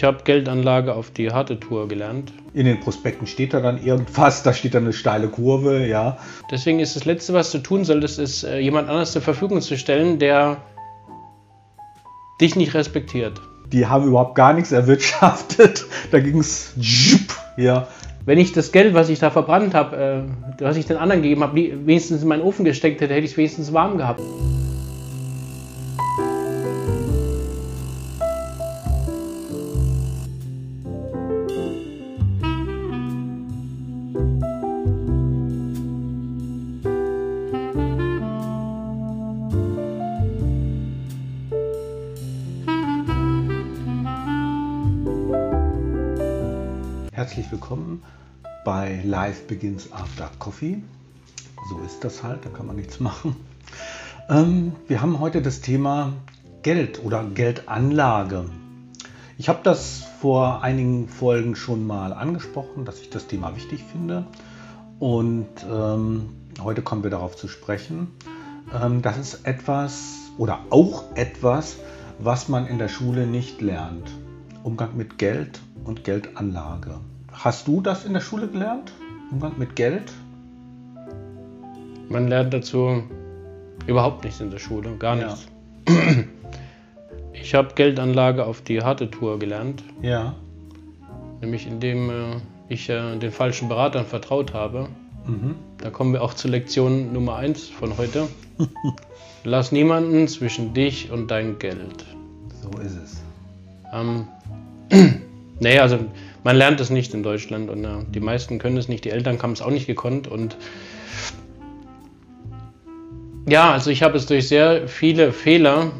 Ich habe Geldanlage auf die harte Tour gelernt. In den Prospekten steht da dann irgendwas, da steht dann eine steile Kurve, ja. Deswegen ist das Letzte, was du tun solltest, ist, äh, jemand anders zur Verfügung zu stellen, der dich nicht respektiert. Die haben überhaupt gar nichts erwirtschaftet. Da ging es ja. Wenn ich das Geld, was ich da verbrannt habe, äh, was ich den anderen gegeben habe, wenigstens in meinen Ofen gesteckt hätte, hätte ich es wenigstens warm gehabt. Herzlich willkommen bei Life Begins After Coffee. So ist das halt, da kann man nichts machen. Ähm, wir haben heute das Thema Geld oder Geldanlage. Ich habe das vor einigen Folgen schon mal angesprochen, dass ich das Thema wichtig finde. Und ähm, heute kommen wir darauf zu sprechen. Ähm, das ist etwas oder auch etwas, was man in der Schule nicht lernt. Umgang mit Geld und Geldanlage. Hast du das in der Schule gelernt? Umgang mit Geld? Man lernt dazu überhaupt nichts in der Schule, gar nichts. Ja. Ich habe Geldanlage auf die harte Tour gelernt. Ja. Nämlich indem äh, ich äh, den falschen Beratern vertraut habe. Mhm. Da kommen wir auch zur Lektion Nummer 1 von heute. Lass niemanden zwischen dich und dein Geld. So ist es. Ähm, naja, also man lernt es nicht in Deutschland und äh, die meisten können es nicht, die Eltern haben es auch nicht gekonnt und ja, also ich habe es durch sehr viele Fehler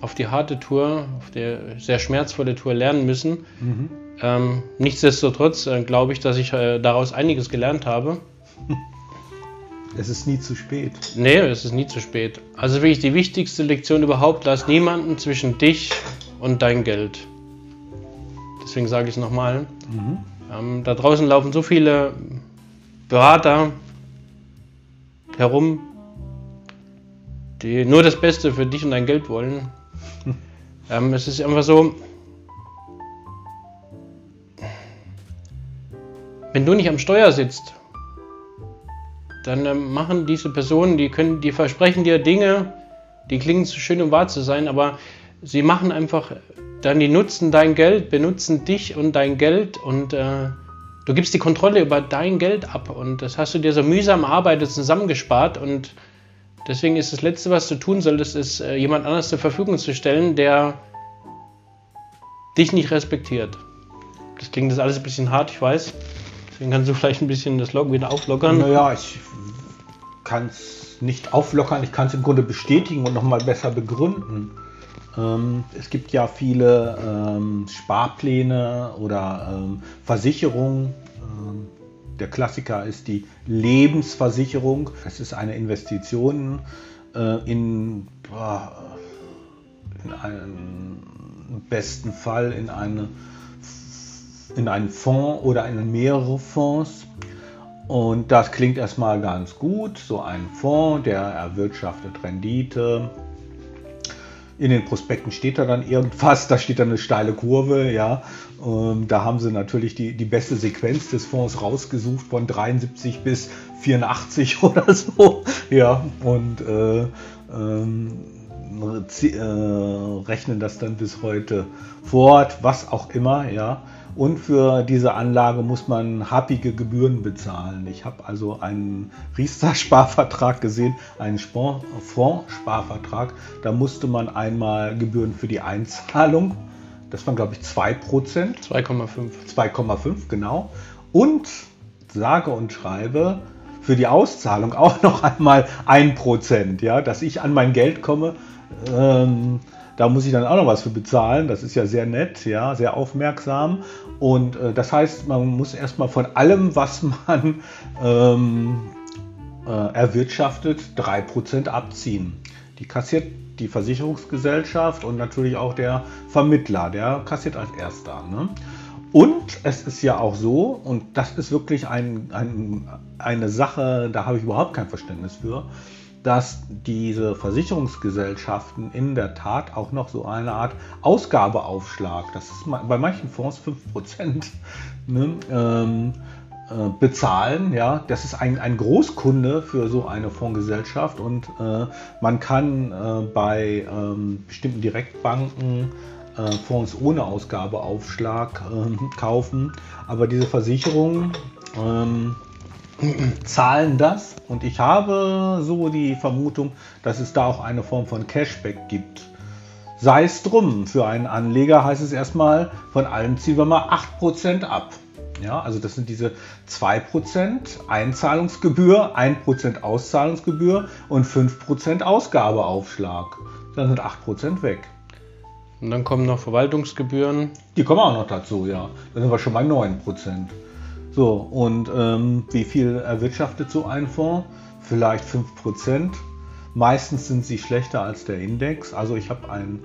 auf die harte Tour, auf die sehr schmerzvolle Tour lernen müssen. Mhm. Ähm, nichtsdestotrotz äh, glaube ich, dass ich äh, daraus einiges gelernt habe. Es ist nie zu spät. Nee, es ist nie zu spät. Also wirklich die wichtigste Lektion überhaupt, lass niemanden zwischen dich und dein Geld deswegen sage ich es nochmal. Mhm. Ähm, da draußen laufen so viele Berater herum, die nur das Beste für dich und dein Geld wollen. ähm, es ist einfach so, wenn du nicht am Steuer sitzt, dann ähm, machen diese Personen, die können, die versprechen dir Dinge, die klingen zu schön, um wahr zu sein, aber sie machen einfach dann die nutzen dein Geld, benutzen dich und dein Geld und äh, du gibst die Kontrolle über dein Geld ab und das hast du dir so mühsam erarbeitet, zusammengespart und deswegen ist das Letzte, was du tun solltest, ist äh, jemand anders zur Verfügung zu stellen, der dich nicht respektiert. Das klingt jetzt alles ein bisschen hart, ich weiß. Deswegen kannst du vielleicht ein bisschen das Log wieder auflockern. Naja, ich kann es nicht auflockern, ich kann es im Grunde bestätigen und nochmal besser begründen. Ähm, es gibt ja viele ähm, Sparpläne oder ähm, Versicherungen. Ähm, der Klassiker ist die Lebensversicherung. Es ist eine Investition äh, in, in einen besten Fall in, eine, in einen Fonds oder in mehrere Fonds. Und das klingt erstmal ganz gut. So ein Fonds, der erwirtschaftet Rendite in den Prospekten steht da dann irgendwas, da steht dann eine steile Kurve, ja. Ähm, da haben sie natürlich die, die beste Sequenz des Fonds rausgesucht von 73 bis 84 oder so, ja. Und äh, ähm, äh, rechnen das dann bis heute fort, was auch immer, ja. Und für diese Anlage muss man happige Gebühren bezahlen. Ich habe also einen Riester-Sparvertrag gesehen, einen Fonds-Sparvertrag. Da musste man einmal Gebühren für die Einzahlung, das waren glaube ich 2%. 2,5. 2,5, genau. Und sage und schreibe, für die Auszahlung auch noch einmal 1%, ja, dass ich an mein Geld komme. Ähm, da muss ich dann auch noch was für bezahlen. Das ist ja sehr nett, ja, sehr aufmerksam. Und äh, das heißt, man muss erstmal von allem, was man ähm, äh, erwirtschaftet, 3% abziehen. Die kassiert die Versicherungsgesellschaft und natürlich auch der Vermittler, der kassiert als erster. Ne? Und es ist ja auch so, und das ist wirklich ein, ein, eine Sache, da habe ich überhaupt kein Verständnis für, dass diese Versicherungsgesellschaften in der Tat auch noch so eine Art Ausgabeaufschlag, das ist bei manchen Fonds 5%, ne, ähm, äh, bezahlen. Ja, das ist ein, ein Großkunde für so eine Fondsgesellschaft und äh, man kann äh, bei ähm, bestimmten Direktbanken äh, Fonds ohne Ausgabeaufschlag ähm, kaufen. Aber diese Versicherungen ähm, zahlen das und ich habe so die Vermutung, dass es da auch eine Form von Cashback gibt. Sei es drum, für einen Anleger heißt es erstmal, von allen ziehen wir mal 8% ab. Ja, also das sind diese 2% Einzahlungsgebühr, 1% Auszahlungsgebühr und 5% Ausgabeaufschlag. Dann sind 8% weg. Und dann kommen noch Verwaltungsgebühren. Die kommen auch noch dazu, ja. Dann sind wir schon bei 9%. So, und ähm, wie viel erwirtschaftet so ein Fonds? Vielleicht 5%. Meistens sind sie schlechter als der Index. Also ich habe ein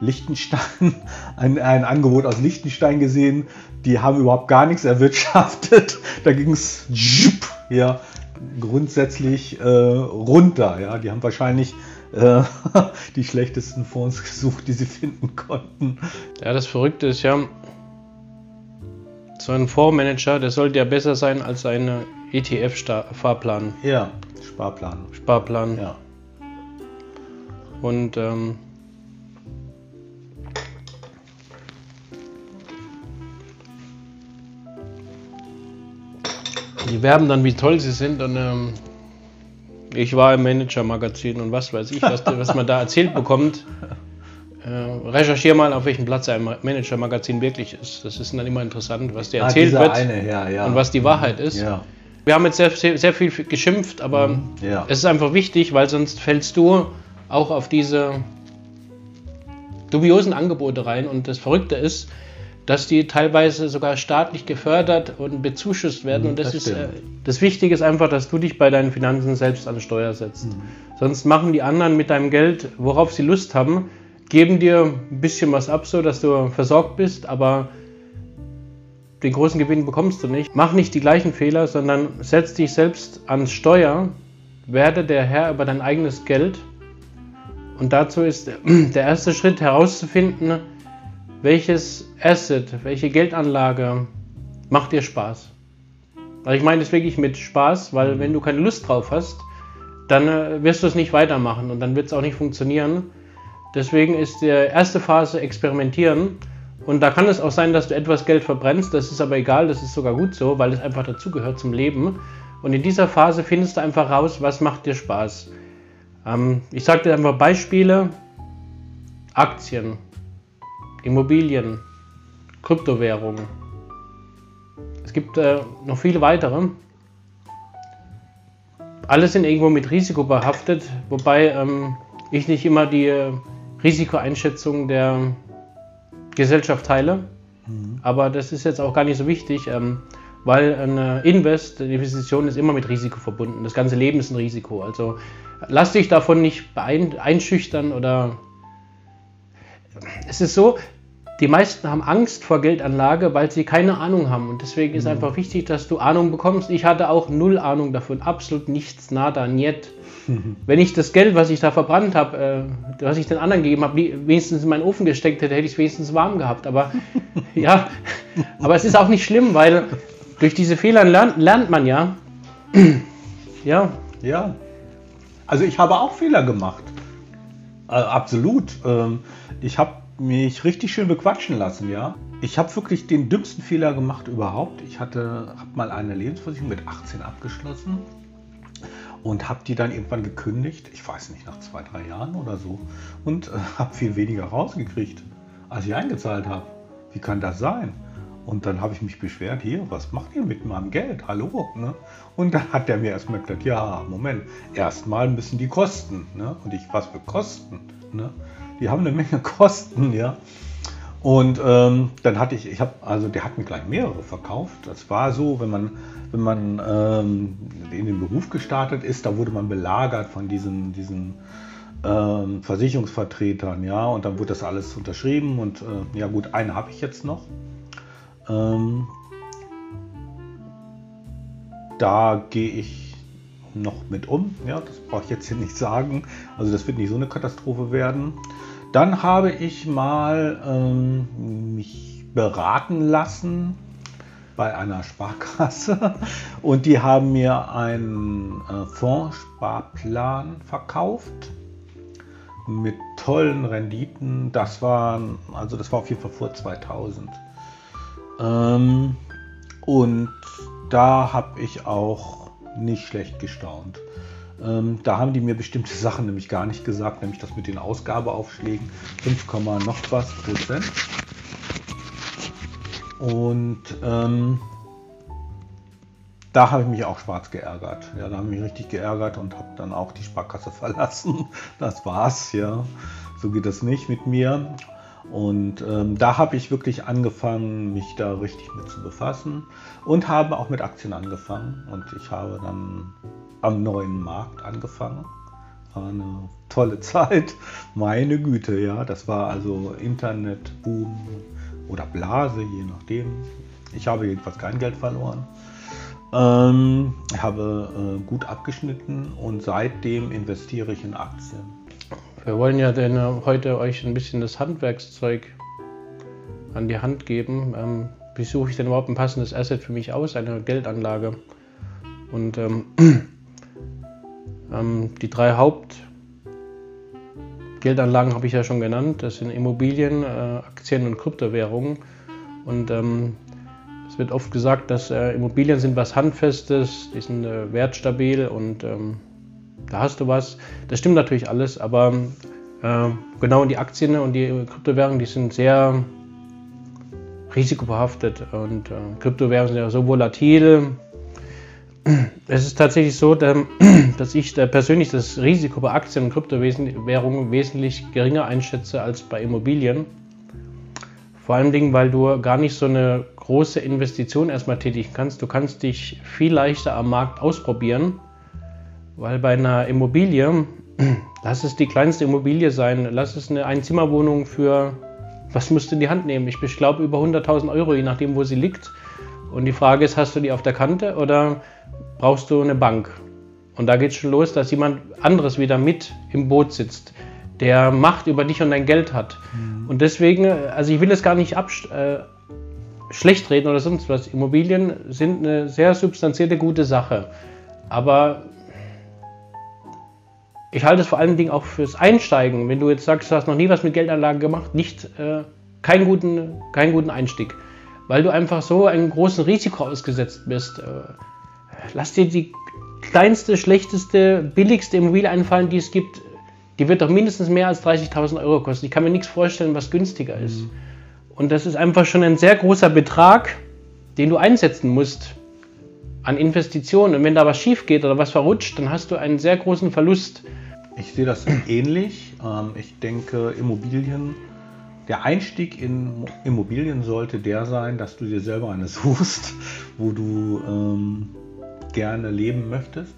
Liechtenstein, ein, ein Angebot aus Liechtenstein gesehen. Die haben überhaupt gar nichts erwirtschaftet. Da ging es ja, grundsätzlich äh, runter. Ja. Die haben wahrscheinlich äh, die schlechtesten Fonds gesucht, die sie finden konnten. Ja, das Verrückte ist ja, so ein Fondsmanager, der sollte ja besser sein als ein ETF-Fahrplan. Ja, Sparplan. Sparplan. Ja. Und ähm, die werben dann, wie toll sie sind. Und ähm, ich war im Manager-Magazin und was weiß ich, was, was man da erzählt bekommt. Äh, recherchiere mal, auf welchem Platz ein Manager-Magazin wirklich ist. Das ist dann immer interessant, was dir ah, erzählt wird eine, ja, ja. und was die Wahrheit ist. Ja. Wir haben jetzt sehr, sehr, sehr viel geschimpft, aber mhm, es ist einfach wichtig, weil sonst fällst du auch auf diese dubiosen Angebote rein. Und das Verrückte ist, dass die teilweise sogar staatlich gefördert und bezuschusst werden. Mhm, und das, das ist äh, das Wichtige ist einfach, dass du dich bei deinen Finanzen selbst an Steuer setzt. Mhm. Sonst machen die anderen mit deinem Geld, worauf sie Lust haben, geben dir ein bisschen was ab, so dass du versorgt bist, aber den großen Gewinn bekommst du nicht. Mach nicht die gleichen Fehler, sondern setz dich selbst ans Steuer, werde der Herr über dein eigenes Geld. Und dazu ist der erste Schritt herauszufinden, welches Asset, welche Geldanlage macht dir Spaß? Also ich meine das wirklich mit Spaß, weil wenn du keine Lust drauf hast, dann äh, wirst du es nicht weitermachen und dann wird es auch nicht funktionieren. Deswegen ist die erste Phase experimentieren und da kann es auch sein, dass du etwas Geld verbrennst, das ist aber egal, das ist sogar gut so, weil es einfach dazugehört zum Leben. Und in dieser Phase findest du einfach raus, was macht dir Spaß. Ähm, ich sage dir einfach Beispiele, Aktien, Immobilien, Kryptowährungen. Es gibt äh, noch viele weitere. Alle sind irgendwo mit Risiko behaftet, wobei ähm, ich nicht immer die äh, Risikoeinschätzung der Gesellschaft teile. Mhm. Aber das ist jetzt auch gar nicht so wichtig, ähm, weil eine Invest, eine Investition ist immer mit Risiko verbunden. Das ganze Leben ist ein Risiko. Also lass dich davon nicht einschüchtern oder es ist so, die meisten haben Angst vor Geldanlage, weil sie keine Ahnung haben. Und deswegen ist mhm. einfach wichtig, dass du Ahnung bekommst. Ich hatte auch null Ahnung davon, absolut nichts, nada, niet. Mhm. Wenn ich das Geld, was ich da verbrannt habe, äh, was ich den anderen gegeben habe, wenigstens in meinen Ofen gesteckt hätte, hätte ich es wenigstens warm gehabt. Aber ja, aber es ist auch nicht schlimm, weil durch diese Fehler lernt, lernt man ja. ja. Ja. Also ich habe auch Fehler gemacht. Äh, absolut. Ähm, ich habe mich richtig schön bequatschen lassen, ja. Ich habe wirklich den dümmsten Fehler gemacht überhaupt. Ich hatte hab mal eine Lebensversicherung mit 18 abgeschlossen und habe die dann irgendwann gekündigt. Ich weiß nicht, nach zwei, drei Jahren oder so. Und äh, habe viel weniger rausgekriegt, als ich eingezahlt habe. Wie kann das sein? Und dann habe ich mich beschwert, hier, was macht ihr mit meinem Geld? Hallo? Ne? Und dann hat der mir erstmal gesagt, ja, Moment, erstmal müssen die kosten. Ne? Und ich, was für Kosten? Ne? Die haben eine Menge Kosten, ja. Und ähm, dann hatte ich, ich habe, also der hat mir gleich mehrere verkauft. Das war so, wenn man, wenn man ähm, in den Beruf gestartet ist, da wurde man belagert von diesen, diesen ähm, Versicherungsvertretern, ja, und dann wurde das alles unterschrieben und äh, ja gut, einen habe ich jetzt noch. Ähm, da gehe ich noch mit um. Ja, das brauche ich jetzt hier nicht sagen. Also das wird nicht so eine Katastrophe werden. Dann habe ich mal ähm, mich beraten lassen bei einer Sparkasse und die haben mir einen äh, Fondssparplan verkauft mit tollen Renditen. Das war also das war auf jeden Fall vor 2000. Ähm, und da habe ich auch nicht schlecht gestaunt. Ähm, da haben die mir bestimmte Sachen nämlich gar nicht gesagt, nämlich das mit den Ausgabeaufschlägen 5, noch was Prozent. Und ähm, da habe ich mich auch schwarz geärgert. Ja, da habe ich mich richtig geärgert und habe dann auch die Sparkasse verlassen. Das war's, ja. So geht das nicht mit mir. Und ähm, da habe ich wirklich angefangen, mich da richtig mit zu befassen und habe auch mit Aktien angefangen. Und ich habe dann am neuen Markt angefangen. War eine tolle Zeit. Meine Güte, ja. Das war also Internetboom oder Blase, je nachdem. Ich habe jedenfalls kein Geld verloren. Ähm, habe äh, gut abgeschnitten und seitdem investiere ich in Aktien. Wir wollen ja denn äh, heute euch ein bisschen das Handwerkszeug an die Hand geben. Ähm, wie suche ich denn überhaupt ein passendes Asset für mich aus, eine Geldanlage? Und ähm, ähm, die drei Hauptgeldanlagen habe ich ja schon genannt. Das sind Immobilien, äh, Aktien und Kryptowährungen. Und ähm, es wird oft gesagt, dass äh, Immobilien sind was Handfestes, die sind äh, wertstabil und ähm, da hast du was. Das stimmt natürlich alles, aber äh, genau die Aktien und die Kryptowährungen, die sind sehr risikobehaftet und äh, Kryptowährungen sind ja so volatil. Es ist tatsächlich so, dass ich persönlich das Risiko bei Aktien und Kryptowährungen wesentlich geringer einschätze als bei Immobilien. Vor allem Dingen, weil du gar nicht so eine große Investition erstmal tätigen kannst. Du kannst dich viel leichter am Markt ausprobieren, weil bei einer Immobilie, lass es die kleinste Immobilie sein, lass es eine Einzimmerwohnung für, was musst du in die Hand nehmen? Ich glaube über 100.000 Euro, je nachdem, wo sie liegt. Und die Frage ist, hast du die auf der Kante oder brauchst du eine Bank? Und da geht es schon los, dass jemand anderes wieder mit im Boot sitzt der Macht über dich und dein Geld hat. Mhm. Und deswegen, also ich will es gar nicht äh, schlecht reden oder sonst was. Immobilien sind eine sehr substanzierte, gute Sache. Aber ich halte es vor allen Dingen auch fürs Einsteigen. Wenn du jetzt sagst, du hast noch nie was mit Geldanlagen gemacht, nicht äh, keinen, guten, keinen guten Einstieg. Weil du einfach so einem großen Risiko ausgesetzt bist. Äh, lass dir die kleinste, schlechteste, billigste Immobilie einfallen, die es gibt die wird doch mindestens mehr als 30.000 Euro kosten. Ich kann mir nichts vorstellen, was günstiger ist. Mhm. Und das ist einfach schon ein sehr großer Betrag, den du einsetzen musst an Investitionen. Und wenn da was schief geht oder was verrutscht, dann hast du einen sehr großen Verlust. Ich sehe das ähnlich. Ähm, ich denke, Immobilien, der Einstieg in Immobilien sollte der sein, dass du dir selber eine suchst, wo du ähm, gerne leben möchtest.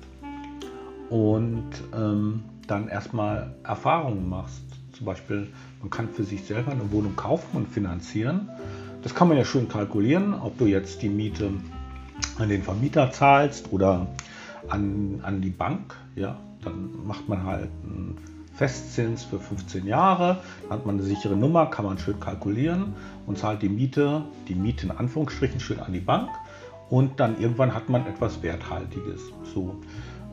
Und ähm, dann erstmal Erfahrungen machst. Zum Beispiel, man kann für sich selber eine Wohnung kaufen und finanzieren. Das kann man ja schön kalkulieren, ob du jetzt die Miete an den Vermieter zahlst oder an, an die Bank. Ja, dann macht man halt einen Festzins für 15 Jahre, dann hat man eine sichere Nummer, kann man schön kalkulieren und zahlt die Miete, die Miete in Anführungsstrichen schön an die Bank und dann irgendwann hat man etwas Werthaltiges. So.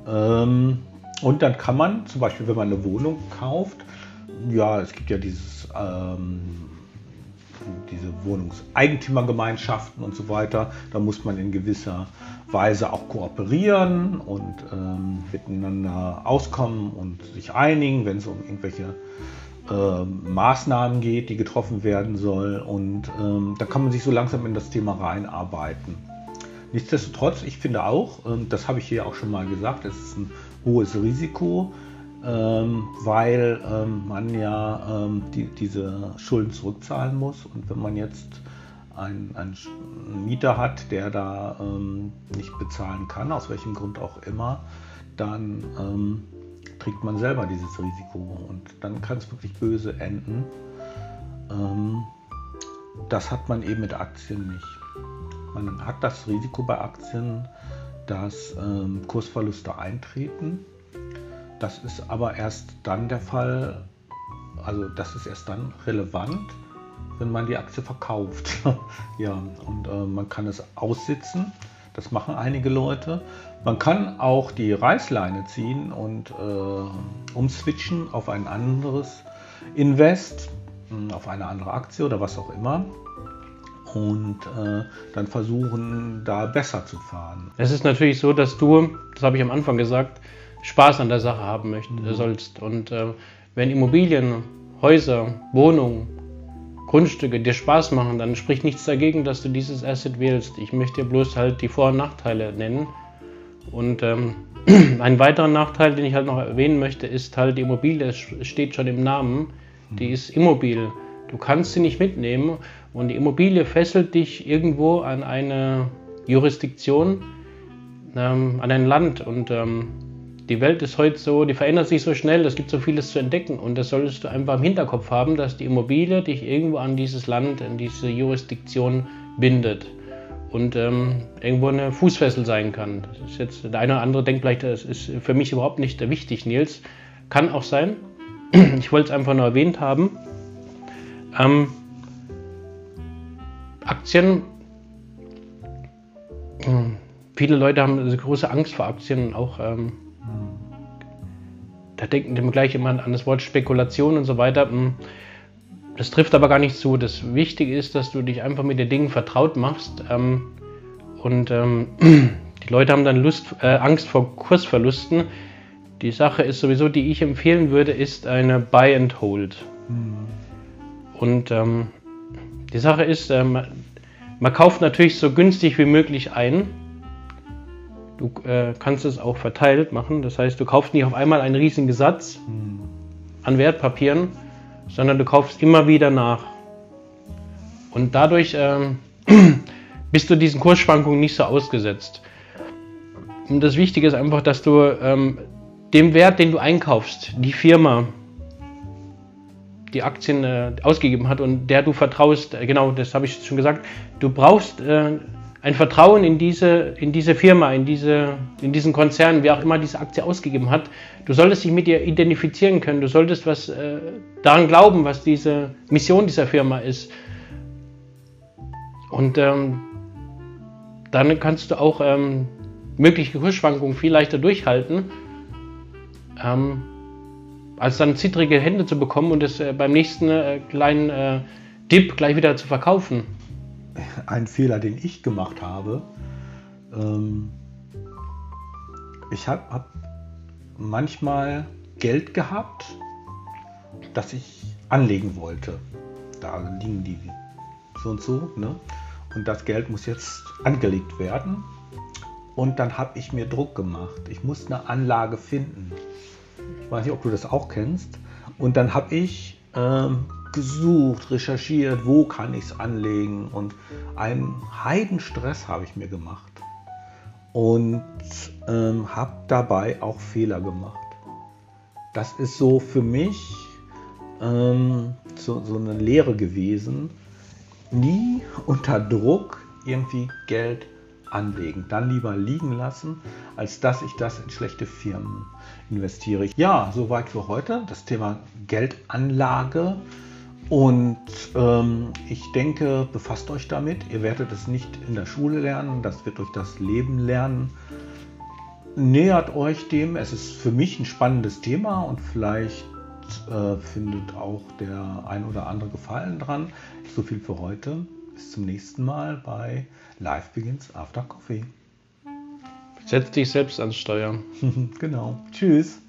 Ähm, und dann kann man zum Beispiel, wenn man eine Wohnung kauft, ja, es gibt ja dieses, ähm, diese Wohnungseigentümergemeinschaften und so weiter, da muss man in gewisser Weise auch kooperieren und ähm, miteinander auskommen und sich einigen, wenn es um irgendwelche äh, Maßnahmen geht, die getroffen werden sollen. Und ähm, da kann man sich so langsam in das Thema reinarbeiten. Nichtsdestotrotz, ich finde auch, ähm, das habe ich hier auch schon mal gesagt, es ist ein hohes Risiko, ähm, weil ähm, man ja ähm, die, diese Schulden zurückzahlen muss. Und wenn man jetzt einen, einen Mieter hat, der da ähm, nicht bezahlen kann, aus welchem Grund auch immer, dann ähm, trägt man selber dieses Risiko und dann kann es wirklich böse enden. Das hat man eben mit Aktien nicht. Man hat das Risiko bei Aktien, dass Kursverluste eintreten. Das ist aber erst dann der Fall, also das ist erst dann relevant, wenn man die Aktie verkauft. ja, und äh, man kann es aussitzen. Das machen einige Leute. Man kann auch die Reißleine ziehen und äh, umswitchen auf ein anderes Invest, hm, auf eine andere Aktie oder was auch immer und äh, dann versuchen, da besser zu fahren. Es ist natürlich so, dass du, das habe ich am Anfang gesagt, Spaß an der Sache haben möchtest, mhm. sollst. Und äh, wenn Immobilien, Häuser, Wohnungen, Grundstücke dir Spaß machen, dann spricht nichts dagegen, dass du dieses Asset wählst. Ich möchte dir bloß halt die Vor- und Nachteile nennen. Und ähm, ein weiterer Nachteil, den ich halt noch erwähnen möchte, ist halt die Immobilie, es steht schon im Namen, die ist immobil. Du kannst sie nicht mitnehmen und die Immobilie fesselt dich irgendwo an eine Jurisdiktion, ähm, an ein Land. Und ähm, die Welt ist heute so, die verändert sich so schnell, es gibt so vieles zu entdecken. Und das solltest du einfach im Hinterkopf haben, dass die Immobilie dich irgendwo an dieses Land, an diese Jurisdiktion bindet. Und ähm, irgendwo eine Fußfessel sein kann. Das ist jetzt, der eine oder andere denkt vielleicht, das ist für mich überhaupt nicht wichtig, Nils. Kann auch sein. Ich wollte es einfach nur erwähnt haben. Ähm, Aktien. Hm, viele Leute haben große Angst vor Aktien. Auch ähm, da denken die gleich immer an das Wort Spekulation und so weiter. Hm, das trifft aber gar nicht zu. Das Wichtige ist, dass du dich einfach mit den Dingen vertraut machst. Ähm, und ähm, die Leute haben dann Lust, äh, Angst vor Kursverlusten. Die Sache ist sowieso, die ich empfehlen würde, ist eine Buy and Hold. Mhm. Und ähm, die Sache ist, ähm, man kauft natürlich so günstig wie möglich ein. Du äh, kannst es auch verteilt machen. Das heißt, du kaufst nicht auf einmal einen riesigen Satz hm. an Wertpapieren, sondern du kaufst immer wieder nach. Und dadurch ähm, bist du diesen Kursschwankungen nicht so ausgesetzt. Und das Wichtige ist einfach, dass du ähm, dem Wert, den du einkaufst, die Firma, die Aktien äh, ausgegeben hat und der du vertraust, äh, genau, das habe ich schon gesagt, du brauchst äh, ein Vertrauen in diese, in diese Firma, in, diese, in diesen Konzern, wer auch immer diese Aktie ausgegeben hat. Du solltest dich mit ihr identifizieren können, du solltest was äh, daran glauben, was diese Mission dieser Firma ist. Und ähm, dann kannst du auch ähm, mögliche Kursschwankungen viel leichter durchhalten. Ähm, als dann zittrige Hände zu bekommen und es äh, beim nächsten äh, kleinen äh, Dip gleich wieder zu verkaufen. Ein Fehler, den ich gemacht habe. Ähm, ich habe hab manchmal Geld gehabt, das ich anlegen wollte. Da liegen die so und so. Ne? Und das Geld muss jetzt angelegt werden. Und dann habe ich mir Druck gemacht. Ich muss eine Anlage finden. Ich weiß nicht, ob du das auch kennst. Und dann habe ich ähm, gesucht, recherchiert, wo kann ich es anlegen. Und einen Heidenstress habe ich mir gemacht. Und ähm, habe dabei auch Fehler gemacht. Das ist so für mich ähm, so, so eine Lehre gewesen. Nie unter Druck irgendwie Geld anlegen. Dann lieber liegen lassen, als dass ich das in schlechte Firmen investiere. Ja, soweit für heute. Das Thema Geldanlage. Und ähm, ich denke, befasst euch damit. Ihr werdet es nicht in der Schule lernen, das wird durch das Leben lernen. Nähert euch dem. Es ist für mich ein spannendes Thema und vielleicht äh, findet auch der ein oder andere Gefallen dran. So viel für heute. Bis zum nächsten Mal bei Life Begins After Coffee. Setz dich selbst ans Steuer. genau. Tschüss.